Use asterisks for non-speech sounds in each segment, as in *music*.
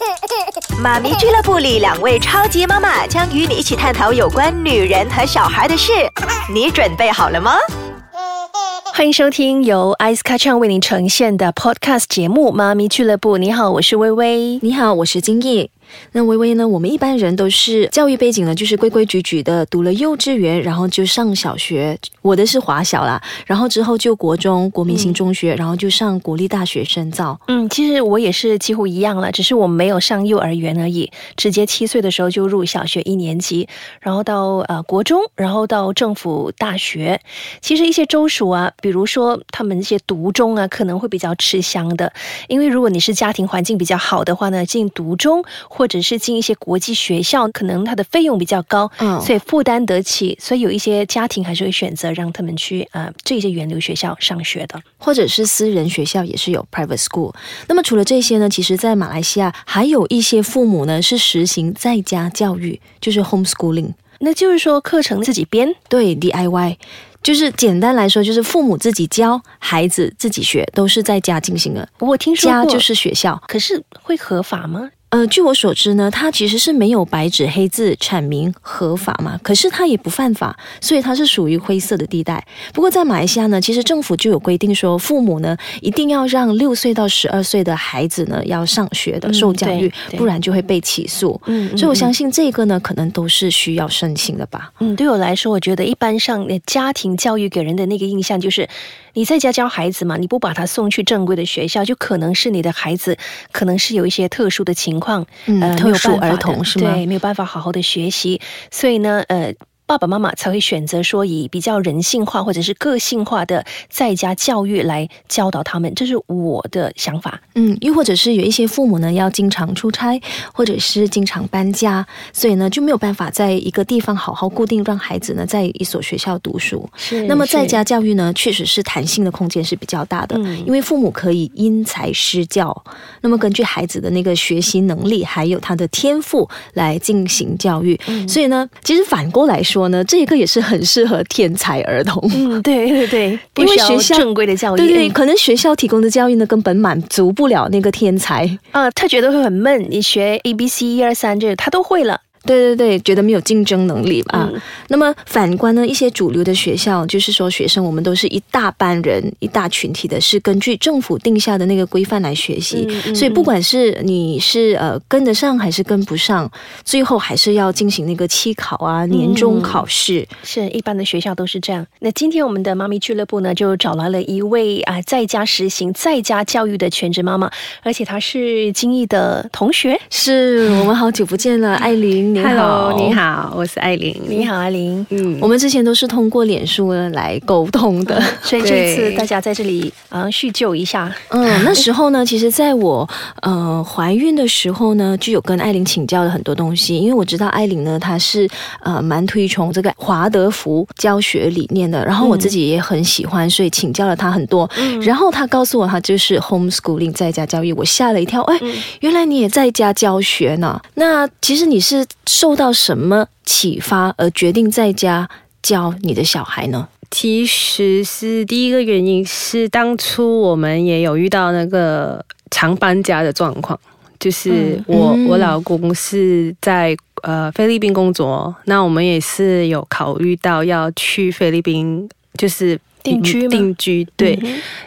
*laughs* 妈咪俱乐部里，两位超级妈妈将与你一起探讨有关女人和小孩的事。*laughs* 你准备好了吗？*laughs* 欢迎收听由 Ice c h a n 为您呈现的 Podcast 节目《妈咪俱乐部》。你好，我是微微。你好，我是金毅。那微微呢？我们一般人都是教育背景呢，就是规规矩矩的读了幼稚园，然后就上小学。我的是华小啦，然后之后就国中国民型中学，然后就上国立大学深造。嗯，其实我也是几乎一样了，只是我没有上幼儿园而已，直接七岁的时候就入小学一年级，然后到呃国中，然后到政府大学。其实一些州属啊，比如说他们一些独中啊，可能会比较吃香的，因为如果你是家庭环境比较好的话呢，进独中。或者是进一些国际学校，可能它的费用比较高，嗯，所以负担得起，所以有一些家庭还是会选择让他们去啊这些源流学校上学的，或者是私人学校也是有 private school。那么除了这些呢，其实在马来西亚还有一些父母呢是实行在家教育，就是 homeschooling，那就是说课程自己编，对 DIY，就是简单来说就是父母自己教孩子自己学，都是在家进行的。我听说家就是学校，可是会合法吗？呃，据我所知呢，它其实是没有白纸黑字阐明合法嘛，可是它也不犯法，所以它是属于灰色的地带。不过在马来西亚呢，其实政府就有规定说，父母呢一定要让六岁到十二岁的孩子呢要上学的受教育，不然就会被起诉。嗯，所以我相信这个呢，可能都是需要申请的吧。嗯，对我来说，我觉得一般上家庭教育给人的那个印象就是。你在家教孩子嘛？你不把他送去正规的学校，就可能是你的孩子可能是有一些特殊的情况，呃，特殊儿童是吗？对，没有办法好好的学习，所以呢，呃。爸爸妈妈才会选择说以比较人性化或者是个性化的在家教育来教导他们，这是我的想法。嗯，又或者是有一些父母呢要经常出差，或者是经常搬家，所以呢就没有办法在一个地方好好固定让孩子呢在一所学校读书。是，那么在家教育呢确实是弹性的空间是比较大的，因为父母可以因材施教，那么根据孩子的那个学习能力还有他的天赋来进行教育。嗯所以呢，其实反过来说。说呢，这一个也是很适合天才儿童。嗯，对对对，*laughs* 因为学校正规的教育，对对，可能学校提供的教育呢，根本满足不了那个天才。啊，他觉得会很闷。你学 A B C 一二三这他都会了。对对对，觉得没有竞争能力吧？那么反观呢，一些主流的学校，就是说学生我们都是一大班人、一大群体的，是根据政府定下的那个规范来学习。所以不管是你是呃跟得上还是跟不上，最后还是要进行那个期考啊、年终考试。是一般的学校都是这样。那今天我们的妈咪俱乐部呢，就找来了一位啊在家实行在家教育的全职妈妈，而且她是金毅的同学。是我们好久不见了，艾琳。你好，你好，我是艾琳。你好，艾琳。嗯，我们之前都是通过脸书来沟通的，*laughs* 所以这次大家在这里啊叙旧一下。嗯，*laughs* 那时候呢，其实在我呃怀孕的时候呢，就有跟艾琳请教了很多东西，因为我知道艾琳呢，她是呃蛮推崇这个华德福教学理念的，然后我自己也很喜欢，所以请教了她很多。嗯然后她告诉我，她就是 homeschooling 在家教育，我吓了一跳，哎，原来你也在家教学呢。那其实你是。受到什么启发而决定在家教你的小孩呢？其实是第一个原因是当初我们也有遇到那个常搬家的状况，就是我我老公是在呃菲律宾工作，那我们也是有考虑到要去菲律宾，就是定居定居。对，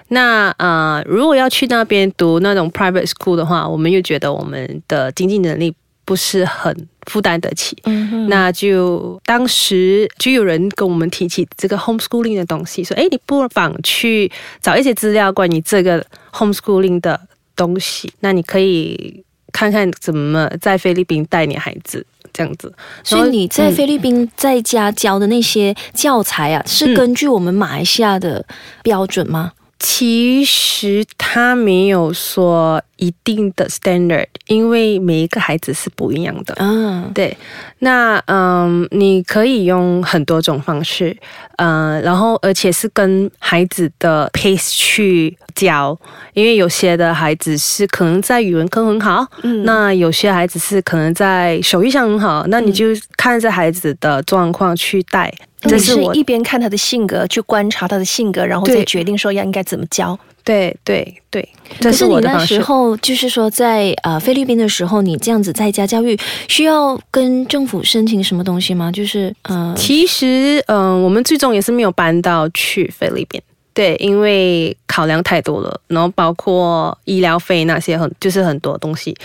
那呃如果要去那边读那种 private school 的话，我们又觉得我们的经济能力不是很。负担得起，嗯那就当时就有人跟我们提起这个 homeschooling 的东西，说：“哎，你不妨去找一些资料关于这个 homeschooling 的东西，那你可以看看怎么在菲律宾带你孩子这样子。”所以你在菲律宾在家教的那些教材啊，是根据我们马来西亚的标准吗？其实他没有说一定的 standard，因为每一个孩子是不一样的。嗯，对。那嗯，你可以用很多种方式，嗯，然后而且是跟孩子的 pace 去教，因为有些的孩子是可能在语文课很好，嗯，那有些孩子是可能在手艺上很好，那你就看着孩子的状况去带。这是一边看他的性格，去观察他的性格，然后再决定说要应该怎么教。对对对，可是你那时候就是说在呃菲律宾的时候，你这样子在家教育，需要跟政府申请什么东西吗？就是呃，其实嗯，我们最终也是没有搬到去菲律宾，对，因为考量太多了，然后包括医疗费那些很就是很多东西，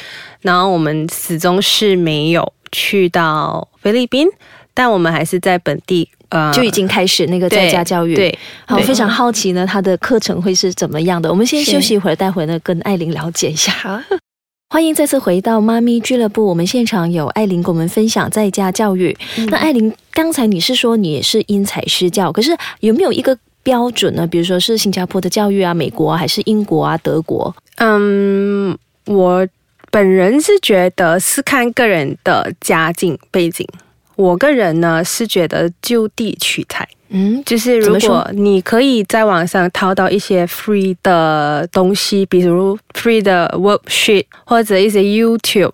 然后我们始终是没有去到菲律宾，但我们还是在本地。呃，就已经开始那个在家教育。对，好，非常好奇呢，他的课程会是怎么样的？我们先休息一会儿，待会呢跟艾琳了解一下。*laughs* 欢迎再次回到妈咪俱乐部，我们现场有艾琳跟我们分享在家教育。那艾琳，刚才你是说你也是因材施教，可是有没有一个标准呢？比如说是新加坡的教育啊，美国还是英国啊，德国？嗯，我本人是觉得是看个人的家境背景。我个人呢是觉得就地取材，嗯，就是如果你可以在网上淘到一些 free 的东西，比如 free 的 worksheet 或者一些 YouTube，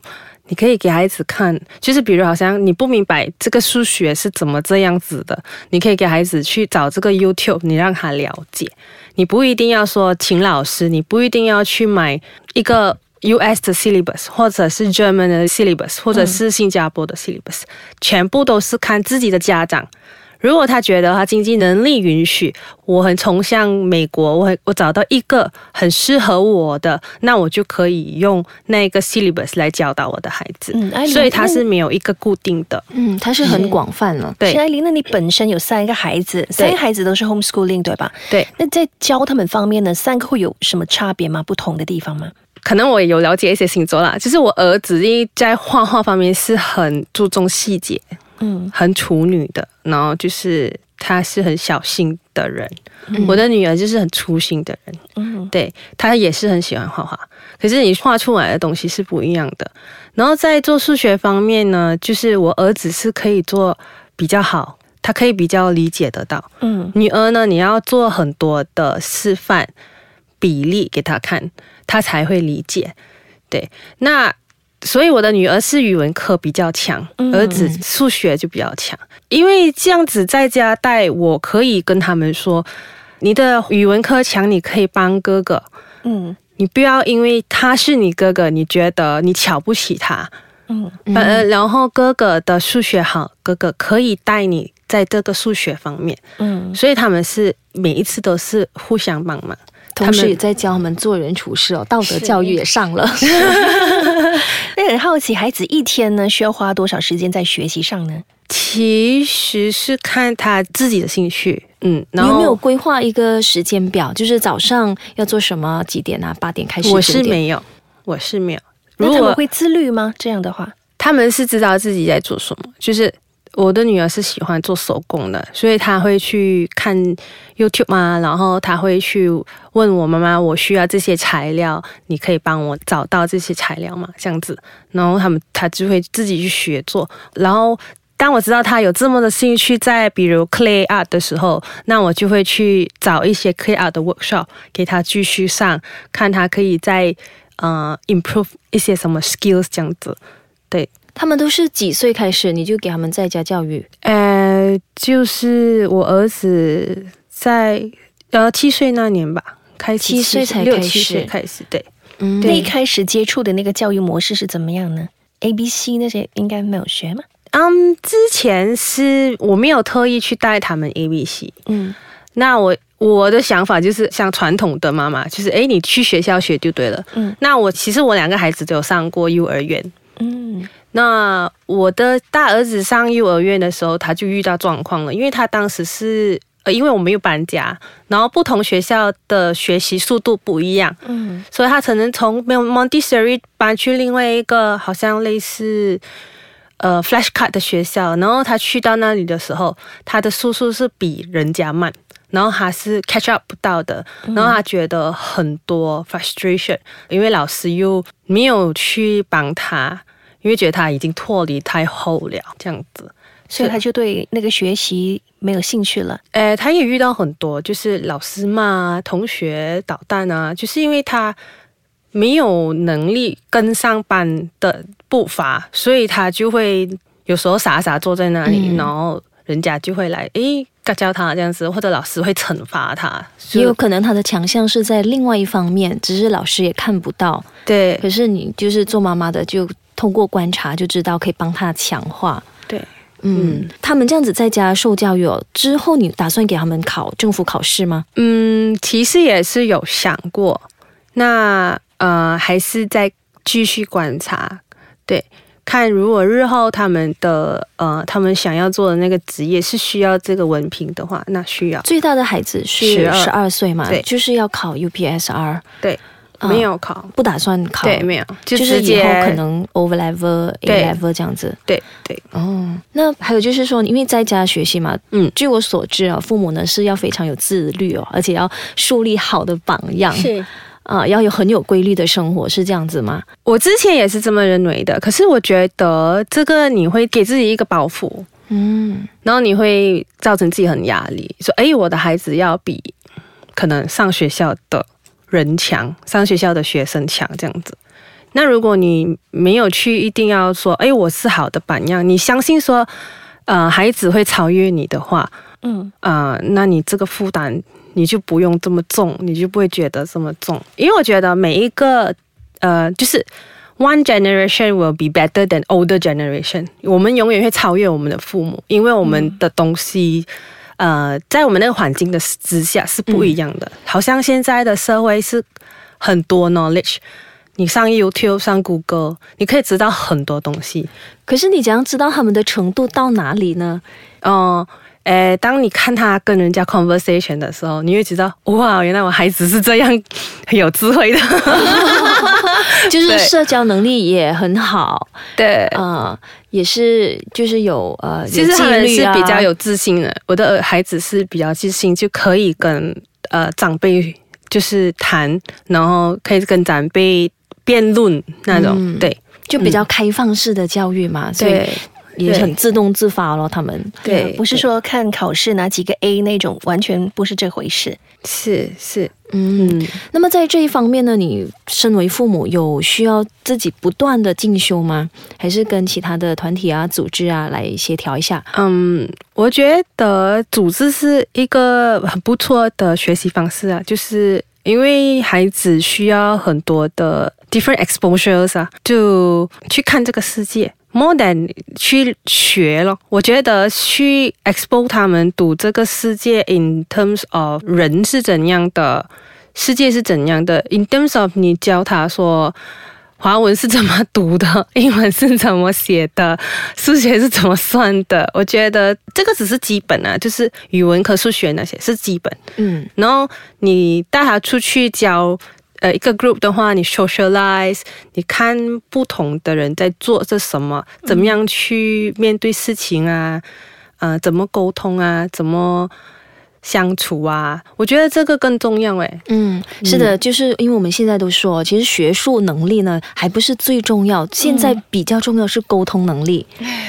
你可以给孩子看。就是比如好像你不明白这个数学是怎么这样子的，你可以给孩子去找这个 YouTube，你让他了解。你不一定要说请老师，你不一定要去买一个。U.S. 的 syllabus，或者是 German 的 syllabus，或者是新加坡的 syllabus，全部都是看自己的家长。如果他觉得他经济能力允许，我很崇向美国，我我找到一个很适合我的，那我就可以用那个 syllabus 来教导我的孩子。嗯，所以他是没有一个固定的，嗯，他是很广泛了。对，艾琳，那你本身有三个孩子，三个孩子都是 homeschooling 对吧？对。那在教他们方面呢，三个会有什么差别吗？不同的地方吗？可能我也有了解一些星座啦，就是我儿子因为在画画方面是很注重细节，嗯，很处女的，然后就是他是很小心的人。我的女儿就是很粗心的人，嗯，对，她也是很喜欢画画，可是你画出来的东西是不一样的。然后在做数学方面呢，就是我儿子是可以做比较好，他可以比较理解得到，嗯，女儿呢，你要做很多的示范。比例给他看，他才会理解。对，那所以我的女儿是语文课比较强，儿子数学就比较强。因为这样子在家带，我可以跟他们说，你的语文课强，你可以帮哥哥。嗯，你不要因为他是你哥哥，你觉得你瞧不起他。嗯，呃，然后哥哥的数学好，哥哥可以带你在这个数学方面。嗯，所以他们是每一次都是互相帮忙。同时也在教他们做人处事哦，道德教育也上了。*laughs* 那很好奇，孩子一天呢需要花多少时间在学习上呢？其实是看他自己的兴趣。嗯，你有没有规划一个时间表？就是早上要做什么？几点啊？八点开始？我是没有，我是没有。那他们会自律吗？这样的话，他们是知道自己在做什么，就是。我的女儿是喜欢做手工的，所以她会去看 YouTube 嘛，然后她会去问我妈妈：“我需要这些材料，你可以帮我找到这些材料吗？”这样子，然后他们她就会自己去学做。然后当我知道她有这么的兴趣在比如 Clay Art 的时候，那我就会去找一些 Clay Art 的 workshop 给她继续上，看她可以在呃 improve 一些什么 skills 这样子，对。他们都是几岁开始你就给他们在家教育？呃，就是我儿子在呃七岁那年吧，开七岁才开始开始对。嗯，那一开始接触的那个教育模式是怎么样呢？A、B、C 那些应该没有学吗？嗯，之前是我没有特意去带他们 A、B、C。嗯，那我我的想法就是像传统的妈妈，就是哎，你去学校学就对了。嗯，那我其实我两个孩子都有上过幼儿园。嗯。那我的大儿子上幼儿园的时候，他就遇到状况了，因为他当时是呃，因为我没有搬家，然后不同学校的学习速度不一样，嗯，所以他可能从 Montessori 搬去另外一个好像类似呃 Flashcard 的学校，然后他去到那里的时候，他的速度是比人家慢，然后他是 catch up 不到的，然后他觉得很多 frustration，因为老师又没有去帮他。因为觉得他已经脱离太后了，这样子，所以他就对那个学习没有兴趣了。诶，他也遇到很多，就是老师骂同学捣蛋啊，就是因为他没有能力跟上班的步伐，所以他就会有时候傻傻坐在那里，然后人家就会来，诶，教他这样子，或者老师会惩罚他，也有可能他的强项是在另外一方面，只是老师也看不到。对，可是你就是做妈妈的，就通过观察就知道可以帮他强化。对，嗯，他们这样子在家受教育哦，之后你打算给他们考政府考试吗？嗯，其实也是有想过，那呃，还是在继续观察，对。看，如果日后他们的呃，他们想要做的那个职业是需要这个文凭的话，那需要。最大的孩子是十二岁嘛？对，就是要考 UPSR。对，没有考，不打算考。对，没有，就是以后可能 Over Level、A Level 这样子。对对。哦，那还有就是说，因为在家学习嘛，嗯，据我所知啊，父母呢是要非常有自律哦，而且要树立好的榜样。是。啊，要有很有规律的生活，是这样子吗？我之前也是这么认为的，可是我觉得这个你会给自己一个包袱，嗯，然后你会造成自己很压力，说，哎，我的孩子要比可能上学校的人强，上学校的学生强这样子。那如果你没有去一定要说，哎，我是好的榜样，你相信说，呃，孩子会超越你的话，嗯，啊，那你这个负担。你就不用这么重，你就不会觉得这么重，因为我觉得每一个，呃，就是 one generation will be better than older generation。我们永远会超越我们的父母，因为我们的东西，呃，在我们那个环境的之下是不一样的。好像现在的社会是很多 knowledge，你上 YouTube、上谷歌，你可以知道很多东西。可是你怎样知道他们的程度到哪里呢？哦。诶，当你看他跟人家 conversation 的时候，你会知道，哇，原来我孩子是这样很有智慧的，*laughs* *laughs* 就是社交能力也很好，对，啊，也是就是有呃，其实他们是比较有自信的。我的孩子是比较自信，就可以跟呃长辈就是谈，然后可以跟长辈辩论那种，对，就比较开放式的教育嘛，所以。也很自动自发咯，他们对，不是说看考试拿几个 A 那种，完全不是这回事。是是，嗯。那么在这一方面呢，你身为父母有需要自己不断的进修吗？还是跟其他的团体啊、组织啊来协调一下？嗯，我觉得组织是一个很不错的学习方式啊，就是因为孩子需要很多的 different exposures 啊，就去看这个世界。More than 去学咯，我觉得去 expose 他们读这个世界，in terms of 人是怎样的，世界是怎样的，in terms of 你教他说华文是怎么读的，英文是怎么写的，数学是怎么算的，我觉得这个只是基本啊，就是语文和数学那些是基本，嗯，然后你带他出去教。呃，一个 group 的话，你 socialize，你看不同的人在做着什么，怎么样去面对事情啊，呃，怎么沟通啊，怎么。相处啊，我觉得这个更重要哎。嗯，是的，就是因为我们现在都说，其实学术能力呢还不是最重要，现在比较重要是沟通能力。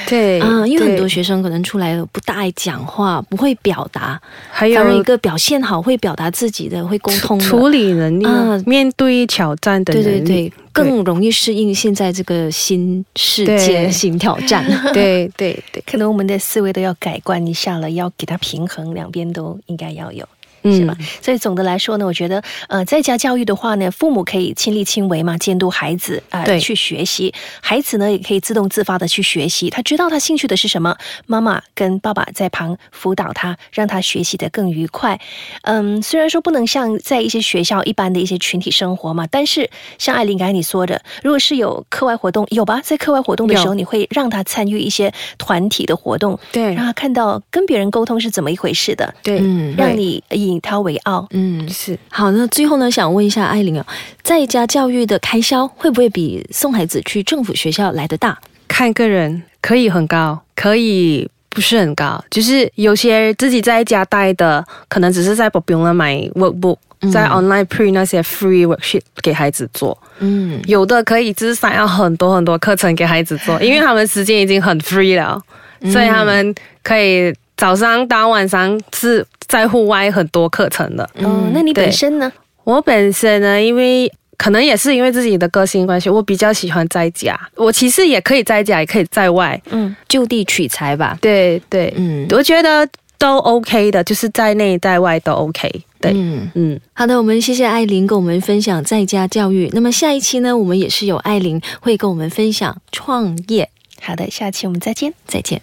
对啊，因为很多学生可能出来了不大爱讲话，不会表达，还有一个表现好会表达自己的，会沟通处理能力啊，面对挑战的能力，对对对，更容易适应现在这个新世界新挑战。对 *laughs* 对对，可能我们的思维都要改观一下了，要给它平衡，两边都。应该要有。是吧？所以总的来说呢，我觉得，呃，在家教育的话呢，父母可以亲力亲为嘛，监督孩子啊，去学习。孩子呢，也可以自动自发的去学习。他知道他兴趣的是什么，妈妈跟爸爸在旁辅导他，让他学习的更愉快。嗯，虽然说不能像在一些学校一般的一些群体生活嘛，但是像艾琳刚才你说的，如果是有课外活动，有吧？在课外活动的时候，你会让他参与一些团体的活动，对，让他看到跟别人沟通是怎么一回事的，对，嗯，让你以。以他为傲，嗯，是好。那最后呢，想问一下艾琳啊，在家教育的开销会不会比送孩子去政府学校来的大？看个人，可以很高，可以不是很高。就是有些自己在家带的，可能只是在不用了买 workbook，在 online print 那些 free worksheet 给孩子做。嗯，有的可以就是想要很多很多课程给孩子做，因为他们时间已经很 free 了，所以他们可以早上到晚上是。在户外很多课程的，嗯，那你本身呢？我本身呢，因为可能也是因为自己的个性关系，我比较喜欢在家。我其实也可以在家，也可以在外，嗯，就地取材吧。对对，嗯，我觉得都 OK 的，就是在内在外都 OK。对，嗯嗯，好的，我们谢谢艾琳跟我们分享在家教育。那么下一期呢，我们也是有艾琳会跟我们分享创业。好的，下期我们再见，再见。